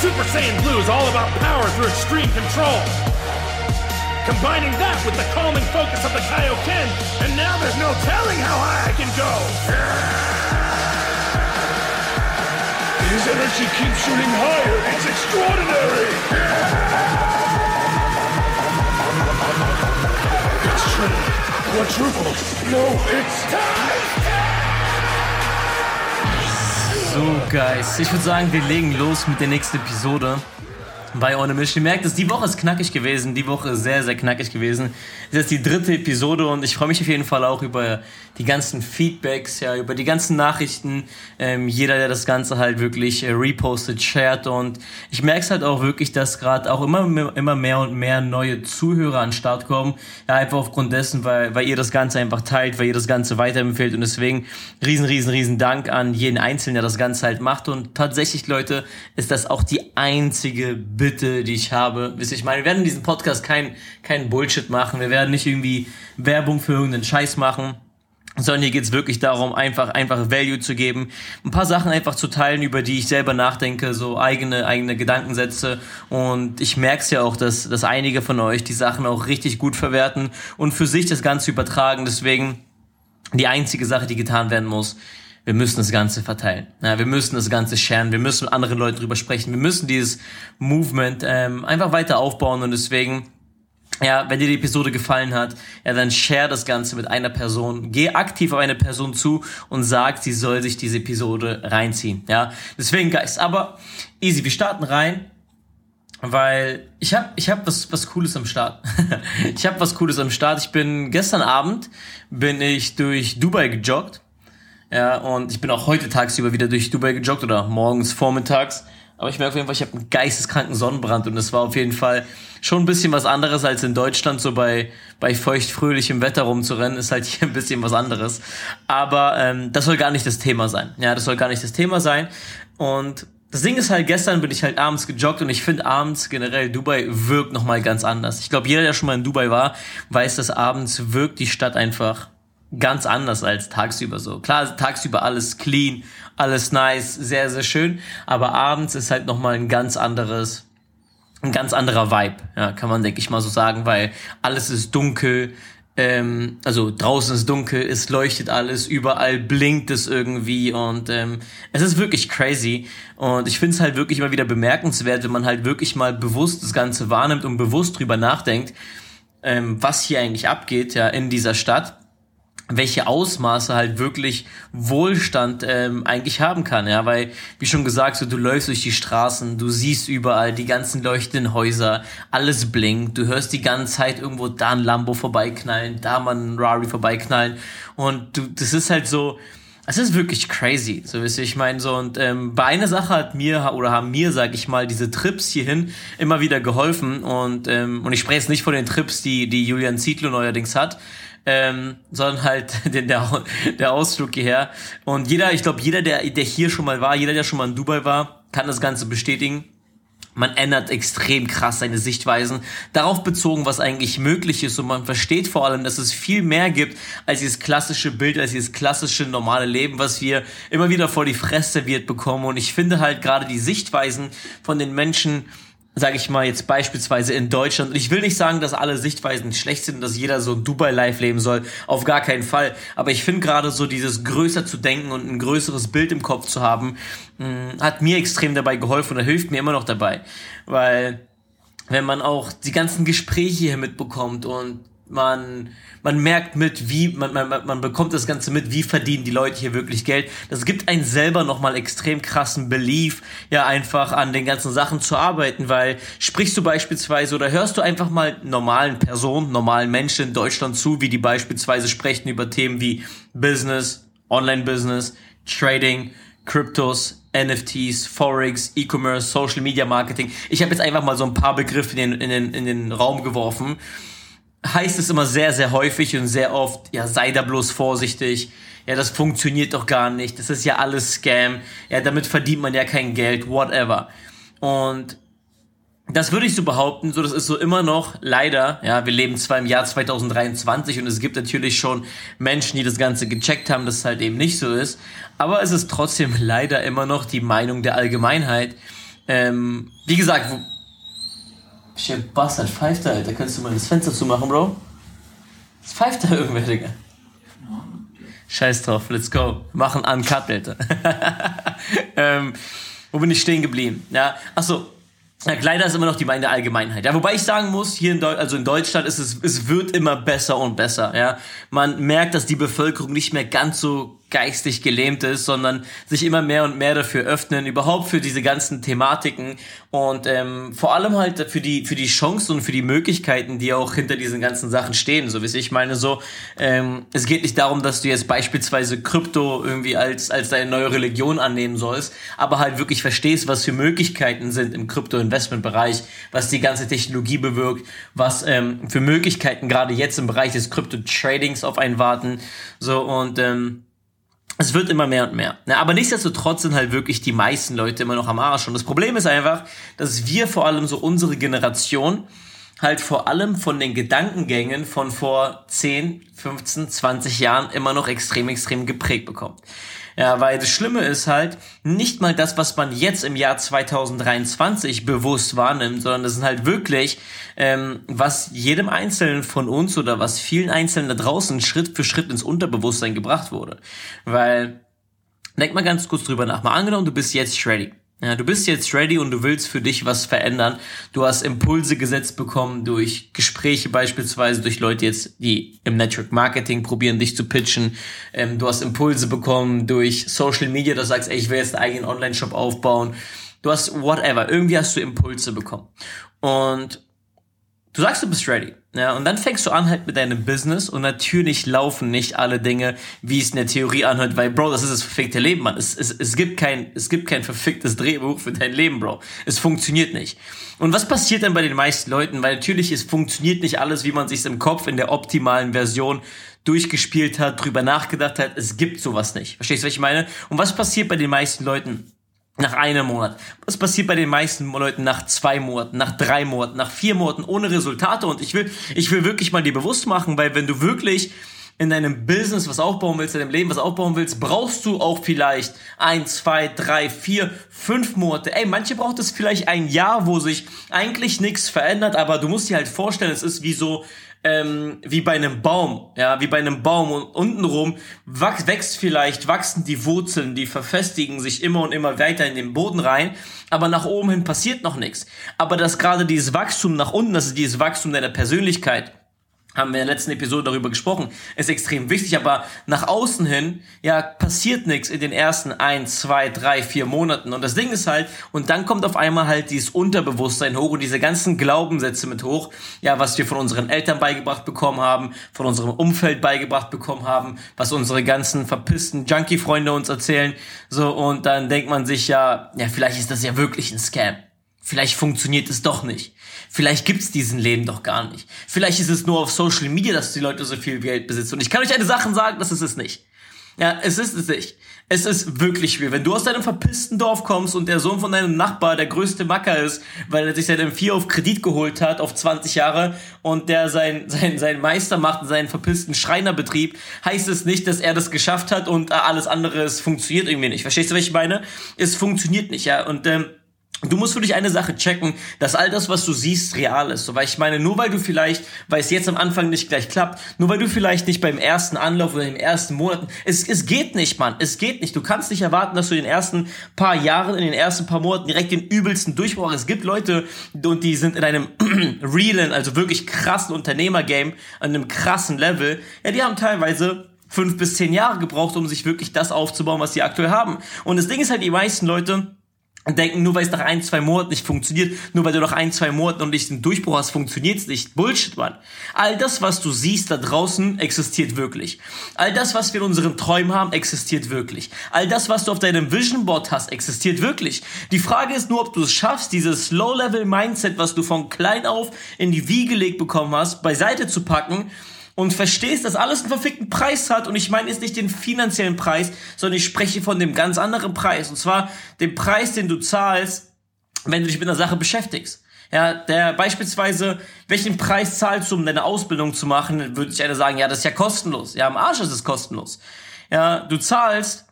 Super Saiyan Blue is all about power through extreme control. Combining that with the calming focus of the Kaioken, and now there's no telling how high I can go. His energy keeps shooting higher. It's extraordinary. It's true. Quadruple. No, it's time. So, Guys, ich würde sagen, wir legen los mit der nächsten Episode bei On a Mission. Ihr merkt es, die Woche ist knackig gewesen, die Woche ist sehr, sehr knackig gewesen. Das ist die dritte Episode und ich freue mich auf jeden Fall auch über die ganzen Feedbacks, ja, über die ganzen Nachrichten. Ähm, jeder, der das Ganze halt wirklich äh, repostet, shared und ich merke es halt auch wirklich, dass gerade auch immer, immer mehr und mehr neue Zuhörer an den Start kommen. Ja, einfach aufgrund dessen, weil, weil ihr das Ganze einfach teilt, weil ihr das Ganze weiterempfehlt und deswegen riesen, riesen, riesen Dank an jeden Einzelnen, der das Ganze halt macht und tatsächlich, Leute, ist das auch die einzige Bitte, die ich habe. Wisst ihr, ich meine, wir werden in diesem Podcast kein, kein Bullshit machen, wir werden nicht irgendwie Werbung für irgendeinen Scheiß machen sondern hier geht's wirklich darum, einfach, einfach Value zu geben, ein paar Sachen einfach zu teilen, über die ich selber nachdenke, so eigene, eigene Gedankensätze. Und ich merke es ja auch, dass, dass einige von euch die Sachen auch richtig gut verwerten und für sich das Ganze übertragen. Deswegen die einzige Sache, die getan werden muss, wir müssen das Ganze verteilen. Ja, wir müssen das Ganze sharen, wir müssen mit anderen Leuten drüber sprechen, wir müssen dieses Movement ähm, einfach weiter aufbauen und deswegen ja, wenn dir die Episode gefallen hat, ja, dann share das Ganze mit einer Person. Geh aktiv auf eine Person zu und sag, sie soll sich diese Episode reinziehen. Ja, deswegen, Guys, aber easy, wir starten rein, weil ich hab, ich hab was, was Cooles am Start. ich hab was Cooles am Start. Ich bin gestern Abend bin ich durch Dubai gejoggt. Ja, und ich bin auch heute tagsüber wieder durch Dubai gejoggt oder morgens vormittags. Aber ich merke auf jeden Fall, ich habe einen geisteskranken Sonnenbrand und es war auf jeden Fall schon ein bisschen was anderes als in Deutschland, so bei, bei feuchtfröhlichem Wetter rumzurennen, ist halt hier ein bisschen was anderes. Aber ähm, das soll gar nicht das Thema sein. Ja, das soll gar nicht das Thema sein. Und das Ding ist halt, gestern bin ich halt abends gejoggt und ich finde abends generell Dubai wirkt nochmal ganz anders. Ich glaube, jeder, der schon mal in Dubai war, weiß, dass abends wirkt die Stadt einfach ganz anders als tagsüber so. Klar, tagsüber alles clean, alles nice, sehr, sehr schön, aber abends ist halt nochmal ein ganz anderes, ein ganz anderer Vibe, ja, kann man, denke ich mal so sagen, weil alles ist dunkel, ähm, also draußen ist dunkel, es leuchtet alles, überall blinkt es irgendwie und ähm, es ist wirklich crazy und ich finde es halt wirklich immer wieder bemerkenswert, wenn man halt wirklich mal bewusst das Ganze wahrnimmt und bewusst drüber nachdenkt, ähm, was hier eigentlich abgeht, ja, in dieser Stadt welche Ausmaße halt wirklich Wohlstand ähm, eigentlich haben kann, ja, weil wie schon gesagt, so du läufst durch die Straßen, du siehst überall die ganzen leuchtenden Häuser, alles blinkt, du hörst die ganze Zeit irgendwo da ein Lambo vorbeiknallen, da mal ein Rari vorbeiknallen. Und du, das ist halt so, es ist wirklich crazy, so wisst ihr, ich meine so und ähm, bei einer Sache hat mir oder haben mir, sag ich mal, diese Trips hierhin immer wieder geholfen. Und ähm, und ich spreche jetzt nicht von den Trips, die die Julian Zietlow neuerdings hat, ähm, sondern halt den, der, der Ausflug hierher. Und jeder, ich glaube, jeder, der, der hier schon mal war, jeder, der schon mal in Dubai war, kann das Ganze bestätigen. Man ändert extrem krass seine Sichtweisen darauf bezogen, was eigentlich möglich ist und man versteht vor allem, dass es viel mehr gibt als dieses klassische Bild, als dieses klassische normale Leben, was wir immer wieder vor die Fresse wird bekommen und ich finde halt gerade die Sichtweisen von den Menschen sage ich mal jetzt beispielsweise in Deutschland, und ich will nicht sagen, dass alle Sichtweisen schlecht sind, dass jeder so Dubai-Life leben soll, auf gar keinen Fall, aber ich finde gerade so dieses größer zu denken und ein größeres Bild im Kopf zu haben, mh, mm, hat mir extrem dabei geholfen und hilft mir immer noch dabei, weil wenn man auch die ganzen Gespräche hier mitbekommt und man, man merkt mit, wie, man, man, man bekommt das Ganze mit, wie verdienen die Leute hier wirklich Geld. Das gibt einen selber nochmal extrem krassen Belief, ja, einfach an den ganzen Sachen zu arbeiten, weil sprichst du beispielsweise oder hörst du einfach mal normalen Personen, normalen Menschen in Deutschland zu, wie die beispielsweise sprechen über Themen wie Business, Online-Business, Trading, Kryptos, NFTs, Forex, E-Commerce, Social Media Marketing. Ich habe jetzt einfach mal so ein paar Begriffe in den, in den, in den Raum geworfen heißt es immer sehr, sehr häufig und sehr oft, ja, sei da bloß vorsichtig. Ja, das funktioniert doch gar nicht. Das ist ja alles Scam. Ja, damit verdient man ja kein Geld, whatever. Und das würde ich so behaupten, so das ist so immer noch leider, ja, wir leben zwar im Jahr 2023 und es gibt natürlich schon Menschen, die das Ganze gecheckt haben, dass es halt eben nicht so ist, aber es ist trotzdem leider immer noch die Meinung der Allgemeinheit, Ähm, wie gesagt, wo. Welcher Bastard pfeift da, Alter? Kannst du mal das Fenster zumachen, Bro? Was pfeift da irgendwer, Digga? Scheiß drauf, let's go. Machen an Cut, Alter. ähm, wo bin ich stehen geblieben? Ja, achso, ja, leider ist immer noch die meine Allgemeinheit. Ja, wobei ich sagen muss, hier in, Deu also in Deutschland ist es, es wird immer besser und besser. Ja, man merkt, dass die Bevölkerung nicht mehr ganz so geistig gelähmt ist, sondern sich immer mehr und mehr dafür öffnen, überhaupt für diese ganzen Thematiken und ähm, vor allem halt für die für die Chancen und für die Möglichkeiten, die auch hinter diesen ganzen Sachen stehen. So wie ich meine, so ähm, es geht nicht darum, dass du jetzt beispielsweise Krypto irgendwie als als deine neue Religion annehmen sollst, aber halt wirklich verstehst, was für Möglichkeiten sind im Krypto-Investment-Bereich, was die ganze Technologie bewirkt, was ähm, für Möglichkeiten gerade jetzt im Bereich des Krypto-Tradings auf einen warten. So und ähm, es wird immer mehr und mehr. Ja, aber nichtsdestotrotz sind halt wirklich die meisten Leute immer noch am Arsch. Und das Problem ist einfach, dass wir vor allem so unsere Generation halt vor allem von den Gedankengängen von vor 10, 15, 20 Jahren immer noch extrem, extrem geprägt bekommt. Ja, weil das Schlimme ist halt nicht mal das, was man jetzt im Jahr 2023 bewusst wahrnimmt, sondern das ist halt wirklich, ähm, was jedem Einzelnen von uns oder was vielen Einzelnen da draußen Schritt für Schritt ins Unterbewusstsein gebracht wurde. Weil, denk mal ganz kurz drüber nach. Mal angenommen, du bist jetzt ready. Ja, du bist jetzt ready und du willst für dich was verändern. Du hast Impulse gesetzt bekommen durch Gespräche beispielsweise, durch Leute jetzt, die im Network Marketing probieren, dich zu pitchen. Ähm, du hast Impulse bekommen durch Social Media, dass du sagst, ey, ich will jetzt einen eigenen Online-Shop aufbauen. Du hast whatever. Irgendwie hast du Impulse bekommen. Und du sagst, du bist ready. Ja, und dann fängst du an halt mit deinem Business und natürlich laufen nicht alle Dinge, wie es in der Theorie anhört, weil, Bro, das ist das verfickte Leben, Mann. Es, es, es, gibt kein, es gibt kein verficktes Drehbuch für dein Leben, Bro. Es funktioniert nicht. Und was passiert dann bei den meisten Leuten? Weil natürlich, es funktioniert nicht alles, wie man sich im Kopf in der optimalen Version durchgespielt hat, drüber nachgedacht hat. Es gibt sowas nicht. Verstehst du, was ich meine? Und was passiert bei den meisten Leuten? Nach einem Monat? Was passiert bei den meisten Leuten nach zwei Monaten, nach drei Monaten, nach vier Monaten ohne Resultate? Und ich will, ich will wirklich mal dir bewusst machen, weil wenn du wirklich in deinem Business was aufbauen willst, in deinem Leben was aufbauen willst, brauchst du auch vielleicht ein, zwei, drei, vier, fünf Monate. Ey, manche braucht es vielleicht ein Jahr, wo sich eigentlich nichts verändert, aber du musst dir halt vorstellen, es ist wie so ähm, wie bei einem Baum, ja, wie bei einem Baum und untenrum wächst vielleicht, wachsen die Wurzeln, die verfestigen sich immer und immer weiter in den Boden rein, aber nach oben hin passiert noch nichts. Aber dass gerade dieses Wachstum nach unten, das ist dieses Wachstum deiner Persönlichkeit, haben wir in der letzten Episode darüber gesprochen, ist extrem wichtig, aber nach außen hin, ja, passiert nichts in den ersten ein, zwei, drei, vier Monaten. Und das Ding ist halt, und dann kommt auf einmal halt dieses Unterbewusstsein hoch und diese ganzen Glaubenssätze mit hoch, ja, was wir von unseren Eltern beigebracht bekommen haben, von unserem Umfeld beigebracht bekommen haben, was unsere ganzen verpissten Junkie-Freunde uns erzählen, so, und dann denkt man sich ja, ja, vielleicht ist das ja wirklich ein Scam. Vielleicht funktioniert es doch nicht. Vielleicht gibt's diesen Leben doch gar nicht. Vielleicht ist es nur auf Social Media, dass die Leute so viel Geld besitzen. Und ich kann euch eine Sache sagen, das ist es nicht. Ja, es ist es nicht. Es ist wirklich schwer. Wenn du aus deinem verpissten Dorf kommst und der Sohn von deinem Nachbar der größte Macker ist, weil er sich seit dem 4 auf Kredit geholt hat, auf 20 Jahre, und der sein, sein, sein Meister macht in seinen verpissten Schreinerbetrieb, heißt es nicht, dass er das geschafft hat und alles andere, es funktioniert irgendwie nicht. Verstehst du, was ich meine? Es funktioniert nicht, ja. Und ähm, Du musst für dich eine Sache checken, dass all das, was du siehst, real ist. So, weil ich meine, nur weil du vielleicht, weil es jetzt am Anfang nicht gleich klappt, nur weil du vielleicht nicht beim ersten Anlauf oder den ersten Monaten, es, es geht nicht, Mann, es geht nicht. Du kannst nicht erwarten, dass du in den ersten paar Jahren, in den ersten paar Monaten direkt den übelsten Durchbruch. Es gibt Leute, und die sind in einem realen, also wirklich krassen Unternehmergame, an einem krassen Level. Ja, die haben teilweise fünf bis zehn Jahre gebraucht, um sich wirklich das aufzubauen, was sie aktuell haben. Und das Ding ist halt, die meisten Leute, denken, nur weil es nach ein, zwei Monaten nicht funktioniert, nur weil du nach ein, zwei Monaten und nicht den Durchbruch hast, funktioniert es nicht. Bullshit, Mann. All das, was du siehst da draußen, existiert wirklich. All das, was wir in unseren Träumen haben, existiert wirklich. All das, was du auf deinem Vision Board hast, existiert wirklich. Die Frage ist nur, ob du es schaffst, dieses Low-Level-Mindset, was du von klein auf in die Wiege gelegt bekommen hast, beiseite zu packen und verstehst, dass alles einen verfickten Preis hat und ich meine jetzt nicht den finanziellen Preis, sondern ich spreche von dem ganz anderen Preis und zwar dem Preis, den du zahlst, wenn du dich mit einer Sache beschäftigst. Ja, der beispielsweise, welchen Preis zahlst du, um deine Ausbildung zu machen, würde ich einer sagen, ja, das ist ja kostenlos. Ja, am Arsch ist es kostenlos. Ja, du zahlst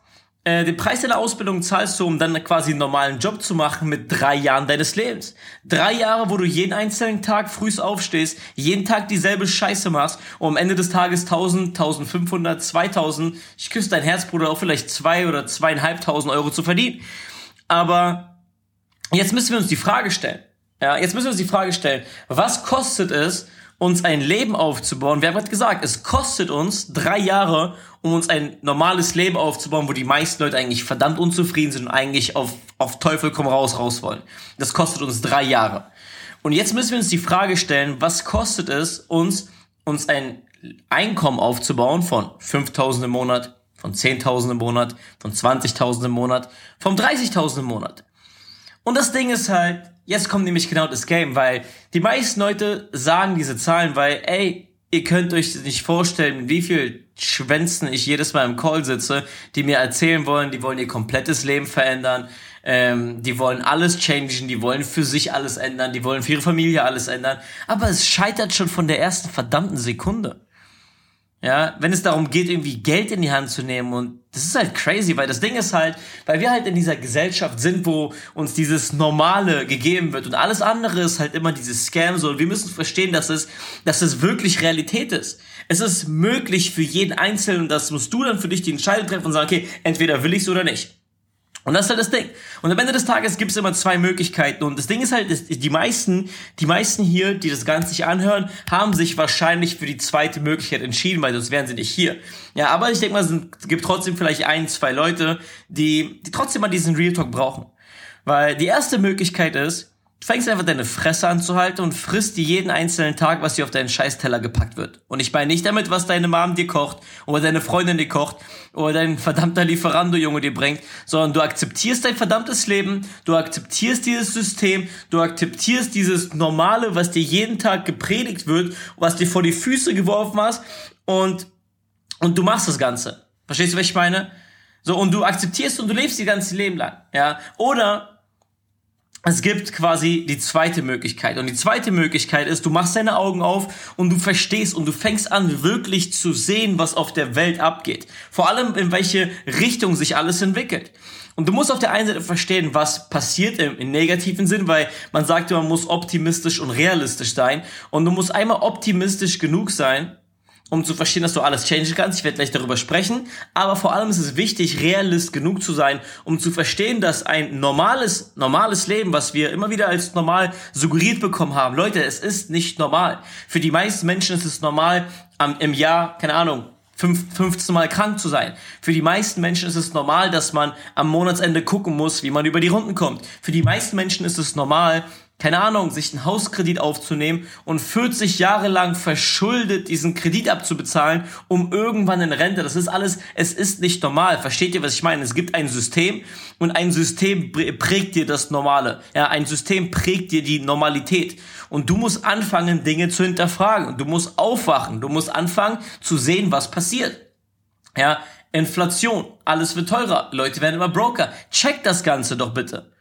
äh, den Preis deiner Ausbildung zahlst du, um dann quasi einen normalen Job zu machen mit drei Jahren deines Lebens. Drei Jahre, wo du jeden einzelnen Tag frühst aufstehst, jeden Tag dieselbe Scheiße machst und am Ende des Tages 1000, 1500, 2000, ich küsse dein Herz, Bruder, auch vielleicht zwei oder zweieinhalbtausend Euro zu verdienen. Aber jetzt müssen wir uns die Frage stellen. Ja, jetzt müssen wir uns die Frage stellen, was kostet es, uns ein Leben aufzubauen. Wir haben gerade gesagt, es kostet uns drei Jahre, um uns ein normales Leben aufzubauen, wo die meisten Leute eigentlich verdammt unzufrieden sind und eigentlich auf, auf Teufel komm raus raus wollen. Das kostet uns drei Jahre. Und jetzt müssen wir uns die Frage stellen, was kostet es uns, uns ein Einkommen aufzubauen von 5.000 im Monat, von 10.000 im Monat, von 20.000 im Monat, von 30.000 im Monat. Und das Ding ist halt, Jetzt kommt nämlich genau das Game, weil die meisten Leute sagen diese Zahlen, weil, ey, ihr könnt euch nicht vorstellen, wie viel Schwänzen ich jedes Mal im Call sitze, die mir erzählen wollen, die wollen ihr komplettes Leben verändern, ähm, die wollen alles changen, die wollen für sich alles ändern, die wollen für ihre Familie alles ändern, aber es scheitert schon von der ersten verdammten Sekunde. Ja, wenn es darum geht, irgendwie Geld in die Hand zu nehmen und das ist halt crazy, weil das Ding ist halt, weil wir halt in dieser Gesellschaft sind, wo uns dieses Normale gegeben wird und alles andere ist halt immer dieses Scam so und wir müssen verstehen, dass es, dass es wirklich Realität ist. Es ist möglich für jeden Einzelnen, das musst du dann für dich die Entscheidung treffen und sagen, okay, entweder will ich's oder nicht. Und das ist halt das Ding. Und am Ende des Tages gibt es immer zwei Möglichkeiten. Und das Ding ist halt, die meisten, die meisten hier, die das Ganze sich anhören, haben sich wahrscheinlich für die zweite Möglichkeit entschieden, weil sonst wären sie nicht hier. Ja, aber ich denke mal, es gibt trotzdem vielleicht ein, zwei Leute, die, die trotzdem mal diesen Real Talk brauchen. Weil die erste Möglichkeit ist, Du fängst einfach deine Fresse anzuhalten und frisst dir jeden einzelnen Tag, was dir auf deinen Scheißteller gepackt wird. Und ich meine nicht damit, was deine Mom dir kocht oder deine Freundin dir kocht oder dein verdammter Lieferando-Junge dir bringt, sondern du akzeptierst dein verdammtes Leben, du akzeptierst dieses System, du akzeptierst dieses Normale, was dir jeden Tag gepredigt wird, was dir vor die Füße geworfen hast und, und du machst das Ganze. Verstehst du, was ich meine? So, und du akzeptierst und du lebst die ganze Leben lang, ja? Oder es gibt quasi die zweite Möglichkeit. Und die zweite Möglichkeit ist, du machst deine Augen auf und du verstehst und du fängst an, wirklich zu sehen, was auf der Welt abgeht. Vor allem, in welche Richtung sich alles entwickelt. Und du musst auf der einen Seite verstehen, was passiert im, im, negativen Sinn, weil man sagt, man muss optimistisch und realistisch sein. Und du musst einmal optimistisch genug sein, um zu verstehen, dass du alles changen kannst. Ich werde gleich darüber sprechen. Aber vor allem ist es wichtig, realist genug zu sein, um zu verstehen, dass ein normales, normales Leben, was wir immer wieder als normal suggeriert bekommen haben, Leute, es ist nicht normal. Für die meisten Menschen ist es normal, im Jahr, keine Ahnung, 15 Mal krank zu sein. Für die meisten Menschen ist es normal, dass man am Monatsende gucken muss, wie man über die Runden kommt. Für die meisten Menschen ist es normal, keine Ahnung, sich einen Hauskredit aufzunehmen und 40 Jahre lang verschuldet diesen Kredit abzubezahlen, um irgendwann in Rente. Das ist alles, es ist nicht normal. Versteht ihr, was ich meine? Es gibt ein System und ein System prägt dir das Normale. Ja, ein System prägt dir die Normalität. Und du musst anfangen, Dinge zu hinterfragen. Du musst aufwachen. Du musst anfangen zu sehen, was passiert. Ja, Inflation. Alles wird teurer. Leute werden immer Broker. Check das Ganze doch bitte.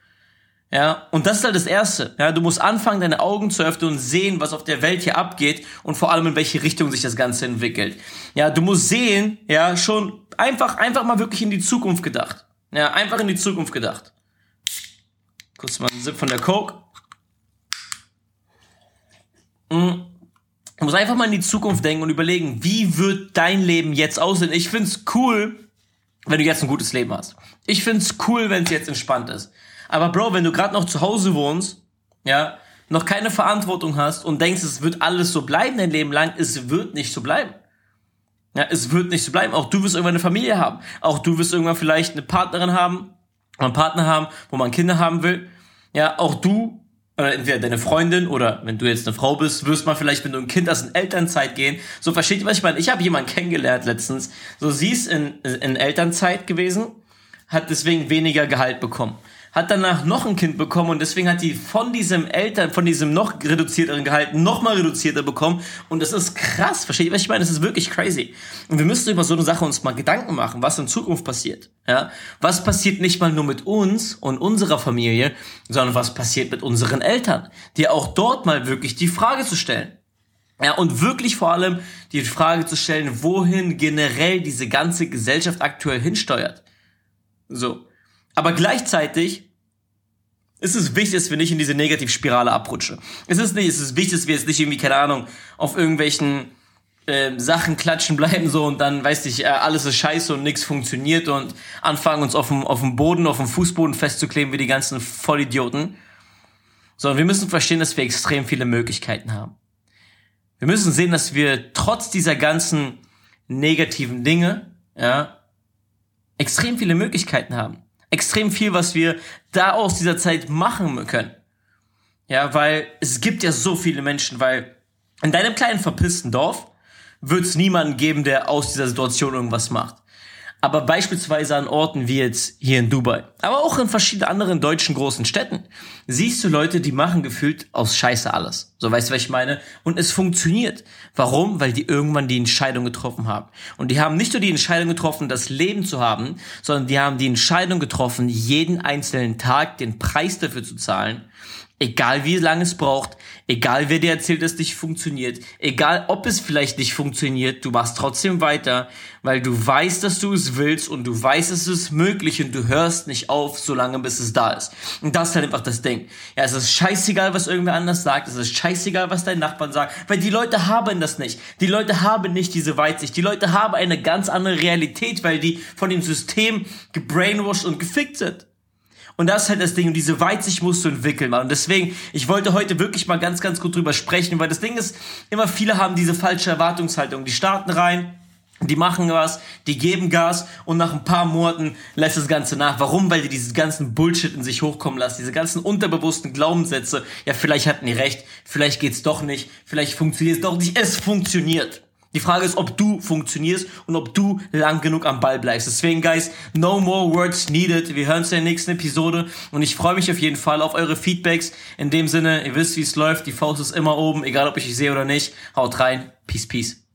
Ja, und das ist halt das Erste. Ja, du musst anfangen, deine Augen zu öffnen und sehen, was auf der Welt hier abgeht und vor allem in welche Richtung sich das Ganze entwickelt. Ja, du musst sehen, ja, schon einfach, einfach mal wirklich in die Zukunft gedacht. Ja, einfach in die Zukunft gedacht. Kurz mal einen Sip von der Coke. Mhm. Du musst einfach mal in die Zukunft denken und überlegen, wie wird dein Leben jetzt aussehen? Ich find's cool, wenn du jetzt ein gutes Leben hast. Ich find's cool, wenn es jetzt entspannt ist. Aber Bro, wenn du gerade noch zu Hause wohnst, ja, noch keine Verantwortung hast und denkst, es wird alles so bleiben dein Leben lang, es wird nicht so bleiben. Ja, es wird nicht so bleiben. Auch du wirst irgendwann eine Familie haben. Auch du wirst irgendwann vielleicht eine Partnerin haben, einen Partner haben, wo man Kinder haben will. Ja, auch du, oder entweder deine Freundin oder wenn du jetzt eine Frau bist, wirst mal vielleicht, wenn du ein Kind hast, in Elternzeit gehen. So versteht ihr, was ich meine? Ich habe jemanden kennengelernt letztens. So sie ist in, in Elternzeit gewesen, hat deswegen weniger Gehalt bekommen hat danach noch ein Kind bekommen und deswegen hat die von diesem Eltern, von diesem noch reduzierteren Gehalt noch mal reduzierter bekommen und das ist krass, versteht ihr, was ich meine? Das ist wirklich crazy. Und wir müssen über so eine Sache uns mal Gedanken machen, was in Zukunft passiert, ja? Was passiert nicht mal nur mit uns und unserer Familie, sondern was passiert mit unseren Eltern, die auch dort mal wirklich die Frage zu stellen. Ja, und wirklich vor allem die Frage zu stellen, wohin generell diese ganze Gesellschaft aktuell hinsteuert. So. Aber gleichzeitig ist es wichtig, dass wir nicht in diese Negativspirale abrutschen. Es ist nicht, es ist wichtig, dass wir jetzt nicht irgendwie, keine Ahnung, auf irgendwelchen äh, Sachen klatschen bleiben so und dann, weißt du, äh, alles ist scheiße und nichts funktioniert und anfangen uns auf dem, auf dem Boden, auf dem Fußboden festzukleben wie die ganzen Vollidioten. Sondern wir müssen verstehen, dass wir extrem viele Möglichkeiten haben. Wir müssen sehen, dass wir trotz dieser ganzen negativen Dinge, ja, extrem viele Möglichkeiten haben. Extrem viel, was wir da aus dieser Zeit machen können. Ja, weil es gibt ja so viele Menschen, weil in deinem kleinen verpissten Dorf wird es niemanden geben, der aus dieser Situation irgendwas macht aber beispielsweise an Orten wie jetzt hier in Dubai, aber auch in verschiedenen anderen deutschen großen Städten, siehst du Leute, die machen gefühlt aus Scheiße alles. So weißt du, was ich meine? Und es funktioniert. Warum? Weil die irgendwann die Entscheidung getroffen haben. Und die haben nicht nur die Entscheidung getroffen, das Leben zu haben, sondern die haben die Entscheidung getroffen, jeden einzelnen Tag den Preis dafür zu zahlen, Egal wie lange es braucht, egal wer dir erzählt, dass es nicht funktioniert, egal ob es vielleicht nicht funktioniert, du machst trotzdem weiter, weil du weißt, dass du es willst und du weißt, es ist möglich und du hörst nicht auf, solange bis es da ist. Und das ist halt einfach das Ding. Ja, es ist scheißegal, was irgendwer anders sagt, es ist scheißegal, was dein Nachbarn sagt, weil die Leute haben das nicht. Die Leute haben nicht diese Weitsicht. Die Leute haben eine ganz andere Realität, weil die von dem System gebrainwashed und gefickt sind. Und das ist halt das Ding. Und diese Weitsicht musst du entwickeln, Mann. Und deswegen, ich wollte heute wirklich mal ganz, ganz gut drüber sprechen, weil das Ding ist, immer viele haben diese falsche Erwartungshaltung. Die starten rein, die machen was, die geben Gas und nach ein paar Monaten lässt das Ganze nach. Warum? Weil die diesen ganzen Bullshit in sich hochkommen lassen, diese ganzen unterbewussten Glaubenssätze. Ja, vielleicht hatten die recht, vielleicht geht's doch nicht, vielleicht funktioniert es doch nicht. Es funktioniert. Die Frage ist, ob du funktionierst und ob du lang genug am Ball bleibst. Deswegen, guys, no more words needed. Wir hören uns in der nächsten Episode und ich freue mich auf jeden Fall auf eure Feedbacks. In dem Sinne, ihr wisst, wie es läuft. Die Faust ist immer oben, egal ob ich euch sehe oder nicht. Haut rein. Peace, peace.